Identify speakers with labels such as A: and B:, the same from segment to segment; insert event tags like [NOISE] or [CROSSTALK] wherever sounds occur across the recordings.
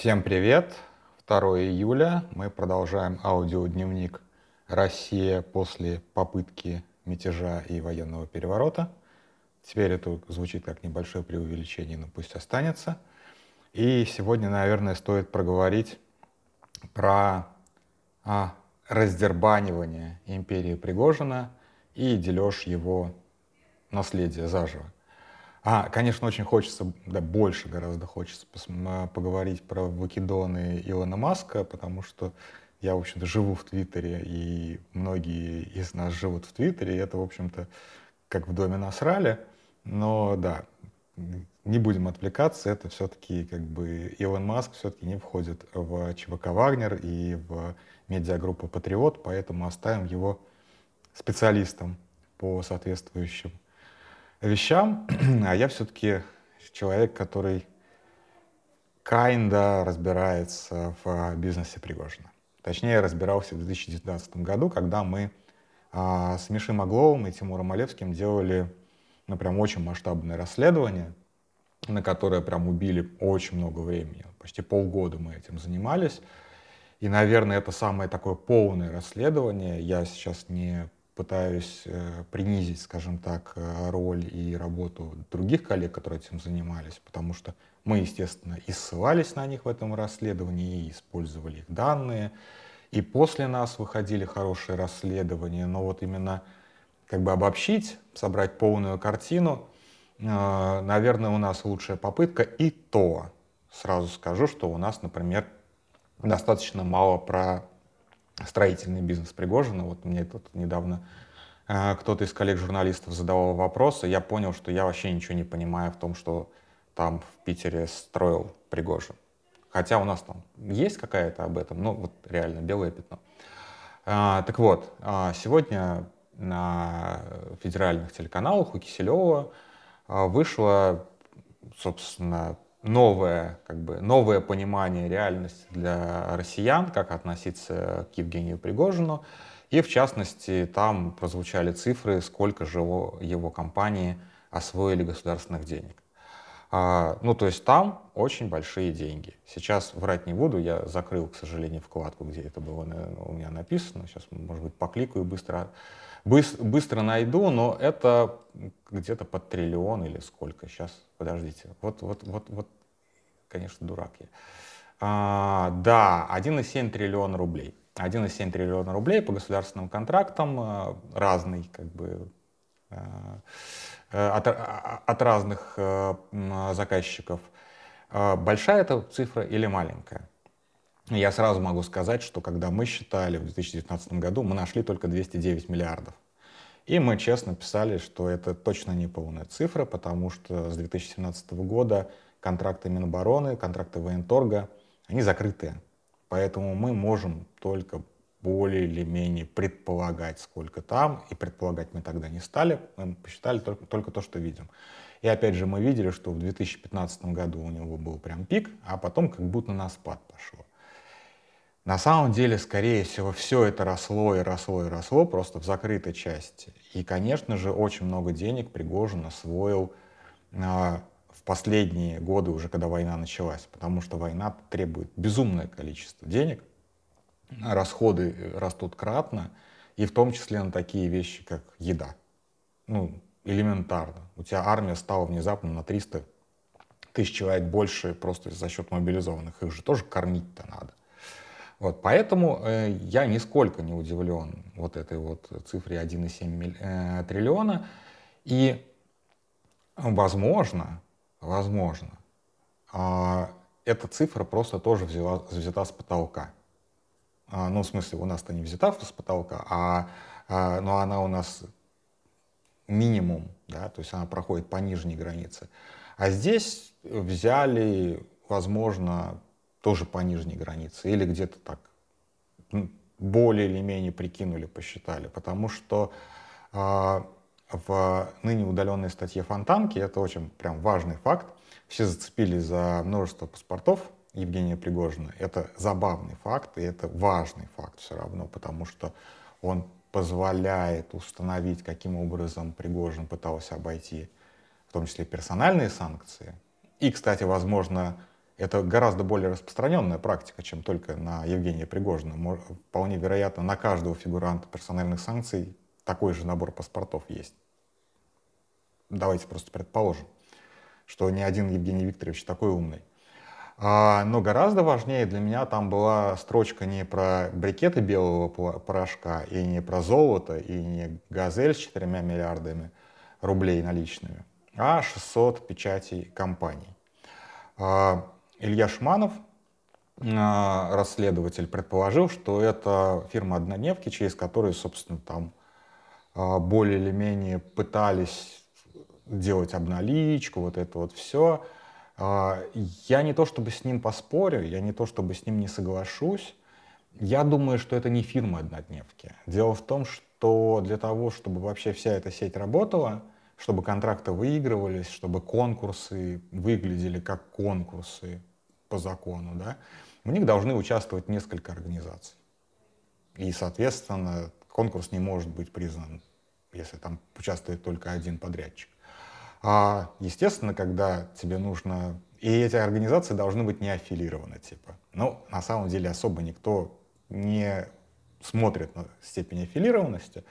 A: Всем привет! 2 июля мы продолжаем аудиодневник «Россия после попытки мятежа и военного переворота». Теперь это звучит как небольшое преувеличение, но пусть останется. И сегодня, наверное, стоит проговорить про а, раздербанивание империи Пригожина и дележ его наследия заживо. А, конечно, очень хочется, да, больше гораздо хочется поговорить про вакидоны Илона Маска, потому что я, в общем-то, живу в Твиттере, и многие из нас живут в Твиттере, и это, в общем-то, как в доме насрали. Но да, не будем отвлекаться, это все-таки как бы Илон Маск все-таки не входит в ЧВК «Вагнер» и в медиагруппу «Патриот», поэтому оставим его специалистом по соответствующим вещам, [CLEARS THROAT] а я все-таки человек, который kinda разбирается в бизнесе Пригожина. Точнее, разбирался в 2019 году, когда мы а, с Мишей Магловым и Тимуром Олевским делали ну, прям очень масштабное расследование, на которое прям убили очень много времени. Почти полгода мы этим занимались. И, наверное, это самое такое полное расследование. Я сейчас не пытаюсь э, принизить, скажем так, э, роль и работу других коллег, которые этим занимались, потому что мы, естественно, и ссылались на них в этом расследовании, и использовали их данные, и после нас выходили хорошие расследования, но вот именно как бы обобщить, собрать полную картину, э, наверное, у нас лучшая попытка, и то сразу скажу, что у нас, например, достаточно мало про строительный бизнес Пригожина. Вот мне тут недавно э, кто-то из коллег-журналистов задавал вопросы, я понял, что я вообще ничего не понимаю в том, что там в Питере строил Пригожин. Хотя у нас там есть какая-то об этом, ну вот реально белое пятно. А, так вот, а, сегодня на федеральных телеканалах у Киселева а, вышло, собственно, новое, как бы, новое понимание реальности для россиян, как относиться к Евгению Пригожину. И в частности, там прозвучали цифры, сколько же его, его компании освоили государственных денег. А, ну, то есть там очень большие деньги. Сейчас врать не буду, я закрыл, к сожалению, вкладку, где это было у меня написано. Сейчас, может быть, покликаю быстро, быстро, найду, но это где-то под триллион или сколько. Сейчас, подождите. Вот, вот, вот, вот, конечно, дурак я. А, да, 1,7 триллиона рублей. 1,7 триллиона рублей по государственным контрактам а, разный, как бы, а, Э, от, а, от разных заказчиков. Большая эта цифра или маленькая? Я сразу могу сказать, что когда мы считали в 2019 году, мы нашли только 209 миллиардов. И мы честно писали, что это точно не полная цифра, потому что с 2017 года контракты Минобороны, контракты военторга, они закрытые. Поэтому мы можем только более или менее предполагать, сколько там, и предполагать мы тогда не стали, мы посчитали только, только то, что видим. И опять же мы видели, что в 2015 году у него был прям пик, а потом как будто на спад пошло. На самом деле, скорее всего, все это росло и росло и росло просто в закрытой части. И, конечно же, очень много денег Пригожин освоил а, в последние годы, уже когда война началась, потому что война требует безумное количество денег, расходы растут кратно, и в том числе на такие вещи, как еда. Ну, элементарно. У тебя армия стала внезапно на 300 тысяч человек больше просто за счет мобилизованных. Их же тоже кормить-то надо. Вот, поэтому э, я нисколько не удивлен вот этой вот цифре 1,7 э, триллиона. И, возможно, возможно, э, эта цифра просто тоже взяла, взята с потолка. А, ну, в смысле, у нас-то не взята с потолка, а, а, но она у нас минимум, да, то есть она проходит по нижней границе. А здесь взяли, возможно, тоже по нижней границе или где-то так более или менее прикинули, посчитали, потому что э, в ныне удаленной статье Фонтанки, это очень прям важный факт, все зацепились за множество паспортов Евгения Пригожина. Это забавный факт, и это важный факт все равно, потому что он позволяет установить, каким образом Пригожин пытался обойти в том числе персональные санкции. И, кстати, возможно, Это гораздо более распространенная практика, чем только на Евгения Пригожина. Вполне вероятно, на каждого фигуранта персональных санкций такой же набор паспортов есть. Давайте просто предположим, что ни один Евгений Викторович такой умный. А, но гораздо важнее для меня там была строчка не про брикеты белого порошка, и не про золото, и не газель с четырьмя миллиардами рублей наличными, а 600 печатей компаний. А, Илья Шманов, а, расследователь, предположил, что это фирма однодневки, через которую, собственно, там более или менее пытались делать обналичку, вот это вот все. А, я не то чтобы с ним поспорю, я не то чтобы с ним не соглашусь. Я думаю, что это не фирма однодневки. Дело в том, что для того, чтобы вообще вся эта сеть работала, чтобы контракты выигрывались, чтобы конкурсы выглядели как конкурсы по закону, да, в них должны участвовать несколько организаций. И, соответственно, конкурс не может быть признан, если там участвует только один подрядчик. А, естественно, когда тебе нужно... И эти организации должны быть не аффилированы, типа. Но на самом деле особо никто не смотрит на степень аффилированности.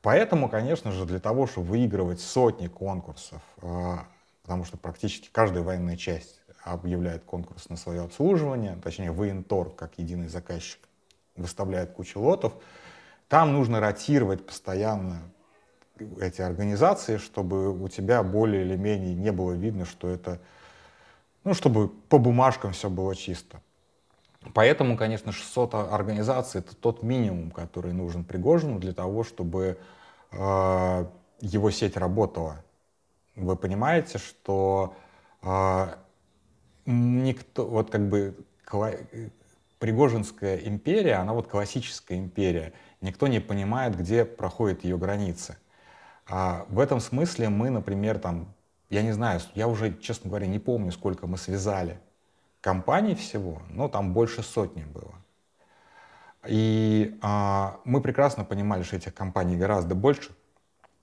A: Поэтому, конечно же, для того, чтобы выигрывать сотни конкурсов, а, потому что практически каждая военная часть объявляет конкурс на свое обслуживание, точнее, военторг, как единый заказчик, выставляет кучу лотов, там нужно ротировать постоянно эти организации, чтобы у тебя более или менее не было видно, что это, ну, чтобы по бумажкам все было чисто. Поэтому, конечно, 600 организаций — это тот минимум, который нужен Пригожину для того, чтобы э, его сеть работала. Вы понимаете, что э, никто, вот как бы Пригожинская империя, она вот классическая империя. Никто не понимает, где проходят ее границы. А в этом смысле мы, например, там, я не знаю, я уже, честно говоря, не помню, сколько мы связали компаний всего, но там больше сотни было. И а, мы прекрасно понимали, что этих компаний гораздо больше,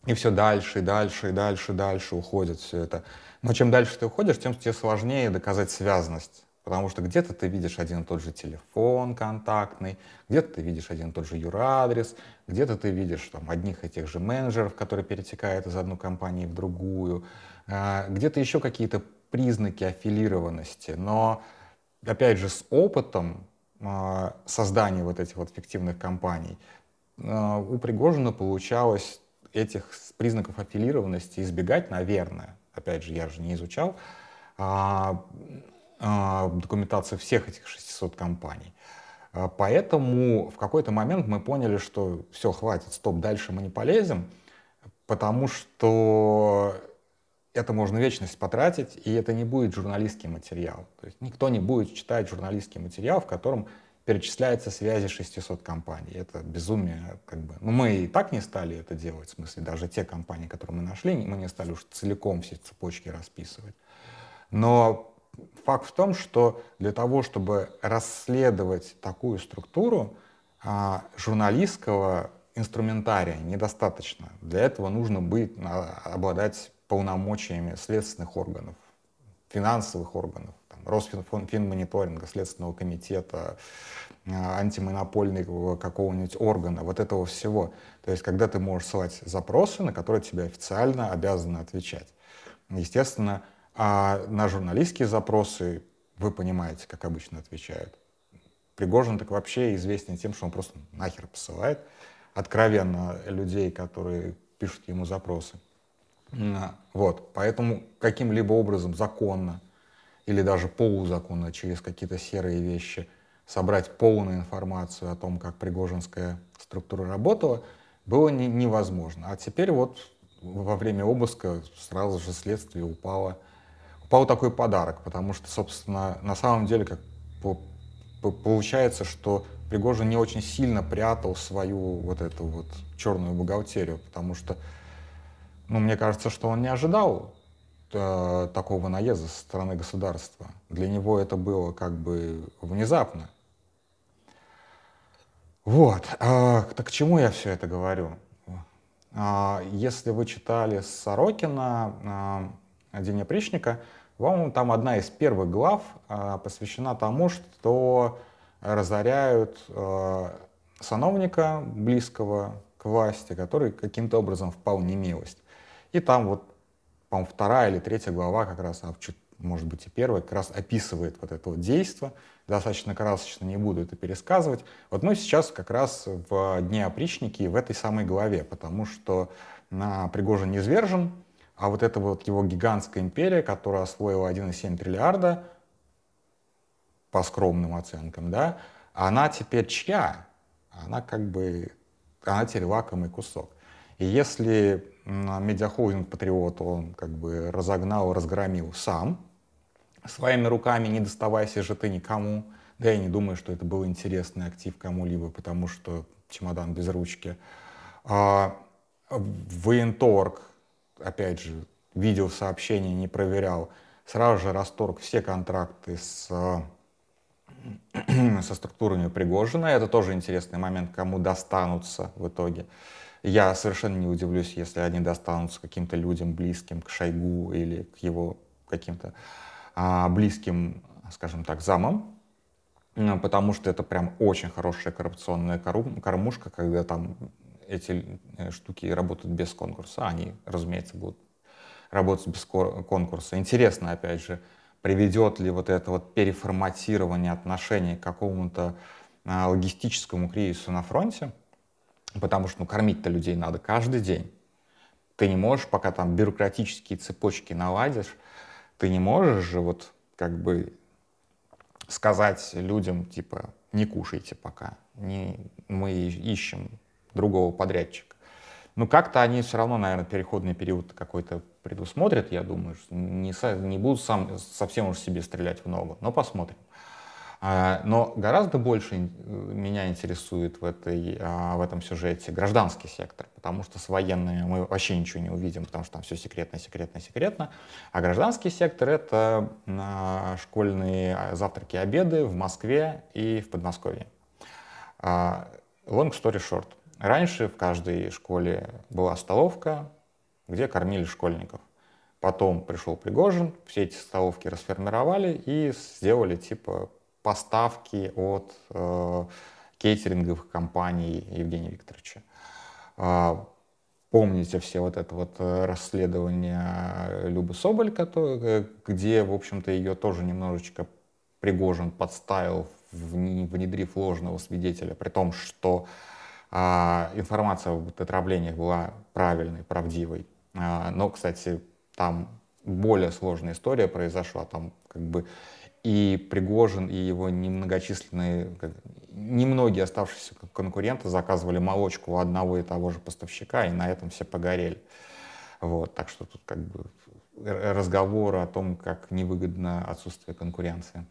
A: и все дальше, и дальше, и дальше, и дальше уходит все это. Но чем дальше ты уходишь, тем тебе сложнее доказать связанность Потому что где-то ты видишь один и тот же телефон контактный, где-то ты видишь один и тот же юрадрес, где-то ты видишь там, одних и тех же менеджеров, которые перетекают из одной компании в другую, а, где-то еще какие-то признаки аффилированности. Но, опять же, с опытом а, создания вот этих вот фиктивных компаний а, у Пригожина получалось этих признаков аффилированности избегать, наверное. Опять же, я же не изучал а, документацию всех этих 600 компаний. А, поэтому в какой-то момент мы поняли, что все, хватит, стоп, дальше мы не полезем, потому что это можно вечность потратить, и это не будет журналистский материал. То есть никто не будет читать журналистский материал, в котором перечисляются связи 600 компаний. Это безумие, как бы. Ну, мы и так не стали это делать, в смысле, даже те компании, которые мы нашли, мы не стали уж целиком все цепочки расписывать. Но факт в том, что для того, чтобы расследовать такую структуру, а, журналистского инструментария недостаточно. Для этого нужно быть, обладать полномочиями следственных органов, финансовых органов, Росфинмониторинга, Следственного комитета, а, антимонопольного какого-нибудь органа, вот этого всего. То есть, когда ты можешь ссылать запросы, на которые тебе официально обязаны отвечать. Естественно, а на журналистские запросы вы понимаете, как обычно отвечают. Пригожин так вообще известен тем, что он просто нахер посылает откровенно людей, которые пишут ему запросы. Вот, поэтому каким-либо образом законно или даже полузаконно через какие-то серые вещи собрать полную информацию о том, как пригожинская структура работала, было не, невозможно. А теперь вот во время обыска сразу же следствие упало упал такой подарок, потому что, собственно, на самом деле, как получается, что Пригожин не очень сильно прятал свою вот эту вот черную бухгалтерию, потому что, ну, мне кажется, что он не ожидал э, такого наезда со стороны государства. Для него это было как бы внезапно. Вот. А, так к чему я все это говорю? А, если вы читали Сорокина, а, День опричника, По-моему, там одна из первых глав а, посвящена тому, что разоряют а, сановника близкого к власти, который каким-то образом впал в немилость. И там вот, по-моему, вторая или третья глава как раз, а может быть и первая, как раз описывает вот это вот действие. Достаточно красочно, не буду это пересказывать. Вот мы сейчас как раз в Дне опричники в этой самой главе, потому что на Пригожин не свержен, а вот эта вот его гигантская империя, которая освоила 1,7 триллиарда, по скромным оценкам, да, она теперь чья? Она как бы, она теперь лакомый кусок. И если медиахолдинг Патриот он как бы разогнал, разгромил сам, своими руками, не доставайся же ты никому, да я не думаю, что это был интересный актив кому-либо, потому что чемодан без ручки. А, военторг, опять же, видел сообщение, не проверял, сразу же расторг все контракты с, [CLEARS THROAT] со структурами Пригожина. Это тоже интересный момент, кому достанутся в итоге. Я совершенно не удивлюсь, если они достанутся каким-то людям близким к Шойгу или к его каким-то а, близким, скажем так, замам, потому что это прям очень хорошая коррупционная кормушка, когда там эти э, штуки работают без конкурса, они, разумеется, будут работать без конкурса. Интересно, опять же, приведет ли вот это вот переформатирование отношений к какому-то а, логистическому кризису на фронте, потому что ну, кормить-то людей надо каждый день. Ты не можешь, пока там бюрократические цепочки наладишь, ты не можешь же вот как бы сказать людям, типа, не кушайте пока, не, мы ищем другого подрядчика. Но как-то они все равно, наверное, переходный период какой-то предусмотрят, я думаю, что не, не будут сам, совсем уж себе стрелять в ногу, но посмотрим. А, но гораздо больше меня интересует в, этой, а, в этом сюжете гражданский сектор, потому что с военными мы вообще ничего не увидим, потому что там все секретно, секретно, секретно. А гражданский сектор — это а, школьные завтраки, обеды в Москве и в Подмосковье. Long story short. Раньше в каждой школе была столовка, где кормили школьников. Потом пришел Пригожин, все эти столовки расформировали и сделали типа поставки от э, кейтеринговых компаний Евгения Викторовича. Э, помните все вот это вот э, расследование Любы Соболь, который, где, в общем-то, ее тоже немножечко Пригожин подставил, внедрив ложного свидетеля, при том, что а, информация об отравлениях была правильной, правдивой. А, но, кстати, там более сложная история произошла. Там как бы и Пригожин, и его немногочисленные, немногие оставшиеся конкуренты заказывали молочку у одного и того же поставщика, и на этом все погорели. Вот, так что тут как бы разговоры о том, как невыгодно отсутствие конкуренции.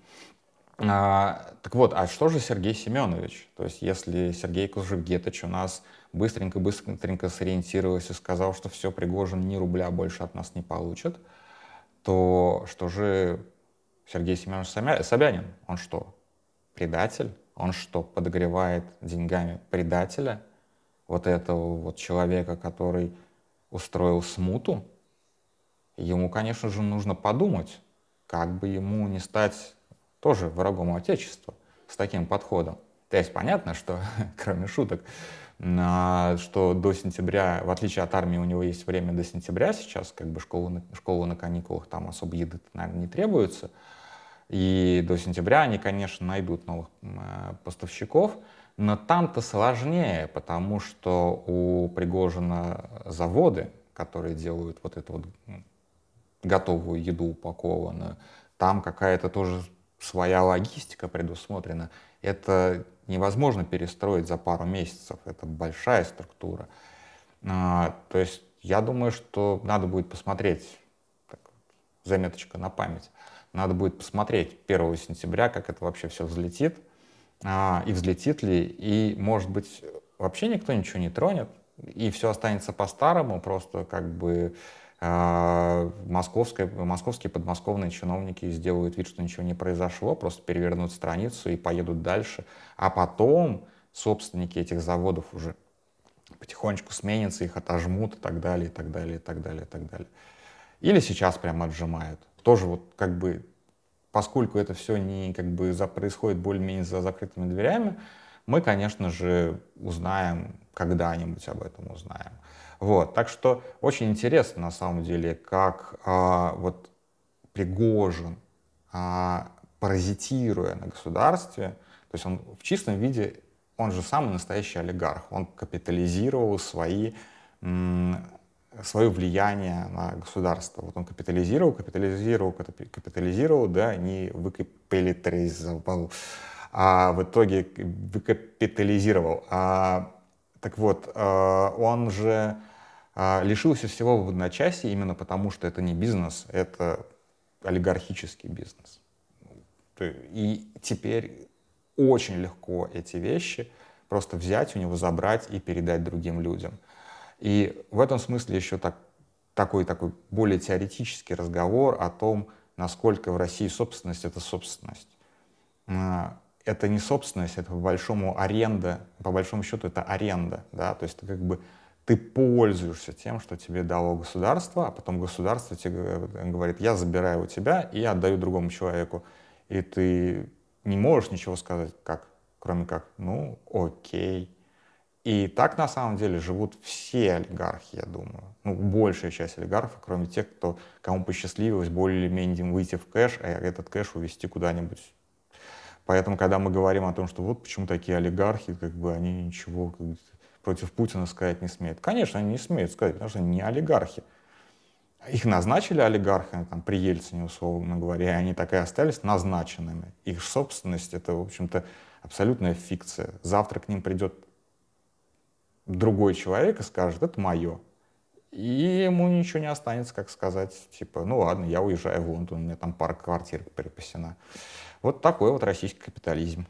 A: А, так вот, а что же Сергей Семенович? То есть, если Сергей Кужугетович у нас быстренько-быстренько сориентировался и сказал, что все, Пригожин ни рубля больше от нас не получит, то что же Сергей Семенович Собянин, он что, предатель? Он что, подогревает деньгами предателя? Вот этого вот человека, который устроил смуту? Ему, конечно же, нужно подумать, как бы ему не стать тоже врагом Отечества с таким подходом. То есть понятно, что, [LAUGHS] кроме шуток, что до сентября, в отличие от армии, у него есть время до сентября сейчас, как бы школу, школу на каникулах, там особо еды, наверное, не требуется. И до сентября они, конечно, найдут новых э, поставщиков, но там-то сложнее, потому что у Пригожина заводы, которые делают вот эту вот готовую еду упакованную, там какая-то тоже своя логистика предусмотрена. Это невозможно перестроить за пару месяцев. Это большая структура. А, то есть я думаю, что надо будет посмотреть, так, заметочка на память, надо будет посмотреть 1 сентября, как это вообще все взлетит, а, и взлетит ли, и, может быть, вообще никто ничего не тронет, и все останется по-старому, просто как бы а, московские, московские подмосковные чиновники сделают вид, что ничего не произошло, просто перевернут страницу и поедут дальше. А потом собственники этих заводов уже потихонечку сменятся, их отожмут и так далее, и так далее, и так далее, и так далее. Или сейчас прямо отжимают. тоже вот как бы, поскольку это все не как бы за, происходит более-менее за закрытыми дверями, мы, конечно же, узнаем, когда-нибудь об этом узнаем. Вот, так что очень интересно на самом деле, как а, вот Пригожин, а, паразитируя на государстве, то есть он в чистом виде, он же самый настоящий олигарх, он капитализировал свои свое влияние на государство. Вот он капитализировал, капитализировал, капитализировал, да, не выкапитализировал, а в итоге выкапитализировал. А, так вот, а, он же а, лишился всего в одночасье именно потому, что это не бизнес, это олигархический бизнес. И теперь очень легко эти вещи просто взять у него, забрать и передать другим людям. И в этом смысле еще так, такой, такой более теоретический разговор о том, насколько в России собственность — это собственность. Это не собственность, это по большому аренда, по большому счету это аренда, да, то есть ты как бы ты пользуешься тем, что тебе дало государство, а потом государство тебе говорит, я забираю у тебя и отдаю другому человеку. И ты не можешь ничего сказать, как, кроме как, ну, окей, и так на самом деле живут все олигархи, я думаю. Ну, большая часть олигархов, кроме тех, кто, кому посчастливилось более или менее выйти в кэш, а этот кэш увезти куда-нибудь. Поэтому, когда мы говорим о том, что вот почему такие олигархи, как бы они ничего против Путина сказать не смеют. Конечно, они не смеют сказать, потому что они не олигархи. Их назначили олигархами, там, при Ельцине, условно говоря, и они так и остались назначенными. Их собственность — это, в общем-то, абсолютная фикция. Завтра к ним придет другой человек и скажет, это мое. И ему ничего не останется, как сказать, типа, ну ладно, я уезжаю в Лондон, у меня там пара квартир припасена. Вот такой вот российский капитализм.